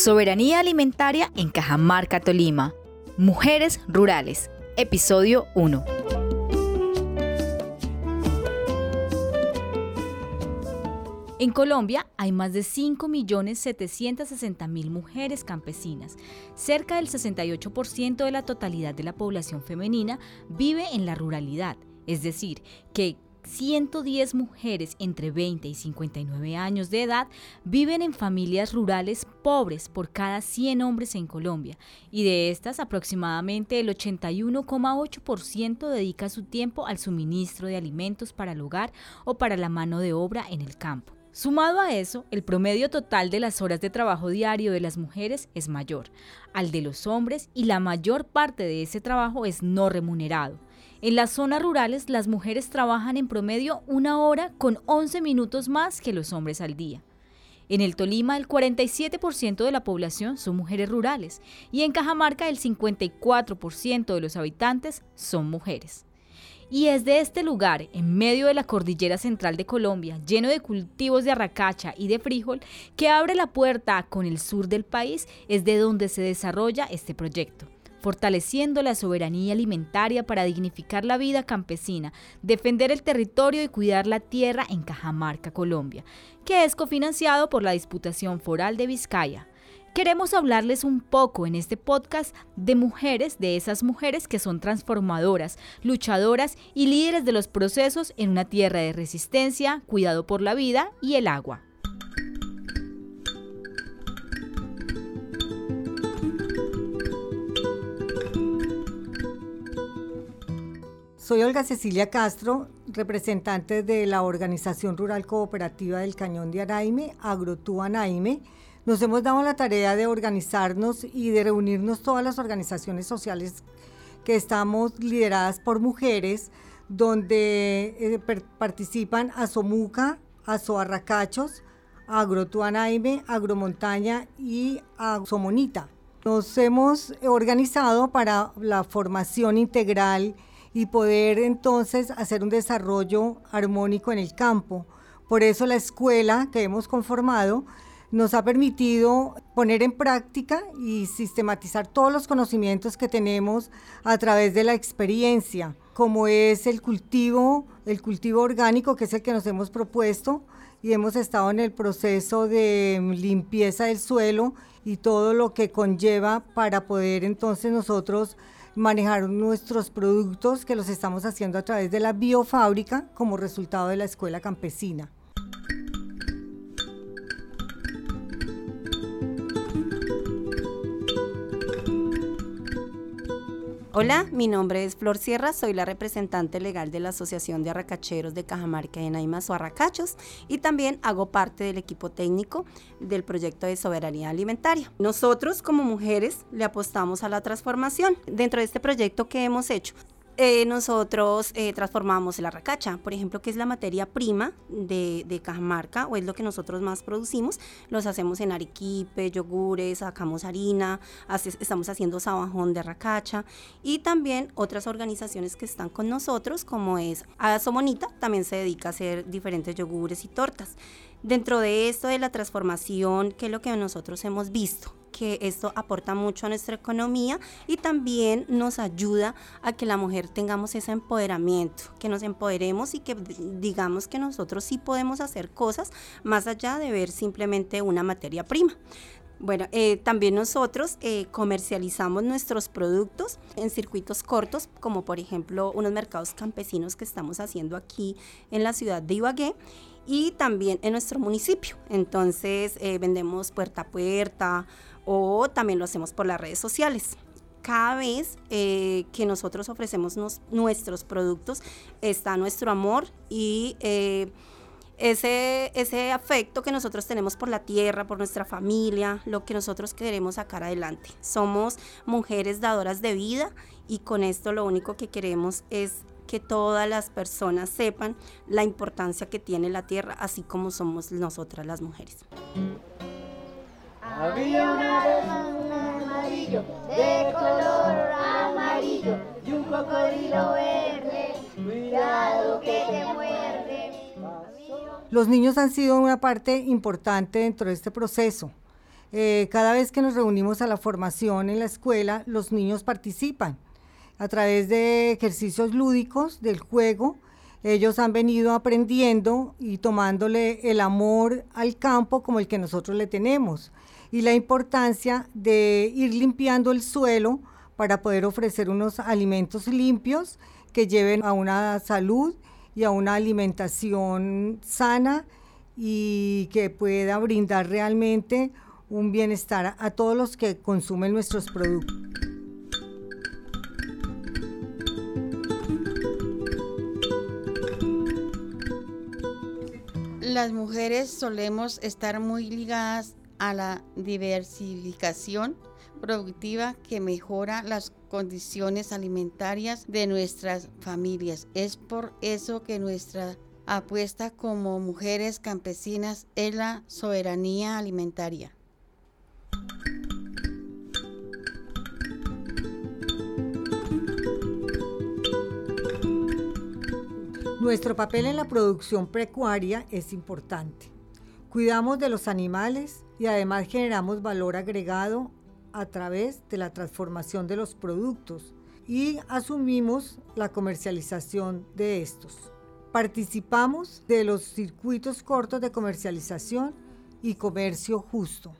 Soberanía Alimentaria en Cajamarca, Tolima. Mujeres Rurales. Episodio 1. En Colombia hay más de 5.760.000 mujeres campesinas. Cerca del 68% de la totalidad de la población femenina vive en la ruralidad, es decir, que 110 mujeres entre 20 y 59 años de edad viven en familias rurales pobres por cada 100 hombres en Colombia y de estas aproximadamente el 81,8% dedica su tiempo al suministro de alimentos para el hogar o para la mano de obra en el campo. Sumado a eso, el promedio total de las horas de trabajo diario de las mujeres es mayor al de los hombres y la mayor parte de ese trabajo es no remunerado. En las zonas rurales las mujeres trabajan en promedio una hora con 11 minutos más que los hombres al día. En el Tolima el 47% de la población son mujeres rurales y en Cajamarca el 54% de los habitantes son mujeres. Y es de este lugar, en medio de la cordillera central de Colombia, lleno de cultivos de arracacha y de frijol, que abre la puerta con el sur del país, es de donde se desarrolla este proyecto fortaleciendo la soberanía alimentaria para dignificar la vida campesina, defender el territorio y cuidar la tierra en Cajamarca, Colombia, que es cofinanciado por la Disputación Foral de Vizcaya. Queremos hablarles un poco en este podcast de mujeres, de esas mujeres que son transformadoras, luchadoras y líderes de los procesos en una tierra de resistencia, cuidado por la vida y el agua. Soy Olga Cecilia Castro, representante de la Organización Rural Cooperativa del Cañón de Araime, Agrotú Anaime, nos hemos dado la tarea de organizarnos y de reunirnos todas las organizaciones sociales que estamos lideradas por mujeres, donde eh, participan Asomuca, Azoarracachos, Agrotuanaime, Agromontaña y Asomonita. Nos hemos organizado para la formación integral y poder entonces hacer un desarrollo armónico en el campo. Por eso la escuela que hemos conformado nos ha permitido poner en práctica y sistematizar todos los conocimientos que tenemos a través de la experiencia, como es el cultivo, el cultivo orgánico, que es el que nos hemos propuesto, y hemos estado en el proceso de limpieza del suelo y todo lo que conlleva para poder entonces nosotros manejar nuestros productos que los estamos haciendo a través de la biofábrica como resultado de la escuela campesina. Hola, mi nombre es Flor Sierra, soy la representante legal de la Asociación de Arracacheros de Cajamarca y Naimas o Arracachos y también hago parte del equipo técnico del proyecto de soberanía alimentaria. Nosotros como mujeres le apostamos a la transformación. Dentro de este proyecto que hemos hecho, eh, nosotros eh, transformamos la racacha, por ejemplo, que es la materia prima de, de, Cajamarca, o es lo que nosotros más producimos. Los hacemos en arequipe, yogures, sacamos harina, estamos haciendo sabajón de racacha y también otras organizaciones que están con nosotros, como es Somonita, también se dedica a hacer diferentes yogures y tortas. Dentro de esto de la transformación, ¿qué es lo que nosotros hemos visto? que esto aporta mucho a nuestra economía y también nos ayuda a que la mujer tengamos ese empoderamiento, que nos empoderemos y que digamos que nosotros sí podemos hacer cosas más allá de ver simplemente una materia prima. Bueno, eh, también nosotros eh, comercializamos nuestros productos en circuitos cortos, como por ejemplo unos mercados campesinos que estamos haciendo aquí en la ciudad de Ibagué y también en nuestro municipio. Entonces eh, vendemos puerta a puerta o también lo hacemos por las redes sociales cada vez que nosotros ofrecemos nuestros productos está nuestro amor y ese, ese afecto que nosotros tenemos por la tierra, por nuestra familia, lo que nosotros queremos sacar adelante. Somos mujeres dadoras de vida y con esto lo único que queremos es que todas las personas sepan la importancia que tiene la tierra, así como somos nosotras las mujeres. Había una vez un armadillo de Los niños han sido una parte importante dentro de este proceso. Eh, cada vez que nos reunimos a la formación en la escuela, los niños participan a través de ejercicios lúdicos del juego. Ellos han venido aprendiendo y tomándole el amor al campo como el que nosotros le tenemos y la importancia de ir limpiando el suelo para poder ofrecer unos alimentos limpios que lleven a una salud y a una alimentación sana y que pueda brindar realmente un bienestar a todos los que consumen nuestros productos. Las mujeres solemos estar muy ligadas a la diversificación productiva que mejora las condiciones alimentarias de nuestras familias. Es por eso que nuestra apuesta como mujeres campesinas es la soberanía alimentaria. Nuestro papel en la producción pecuaria es importante. Cuidamos de los animales y además generamos valor agregado a través de la transformación de los productos y asumimos la comercialización de estos. Participamos de los circuitos cortos de comercialización y comercio justo.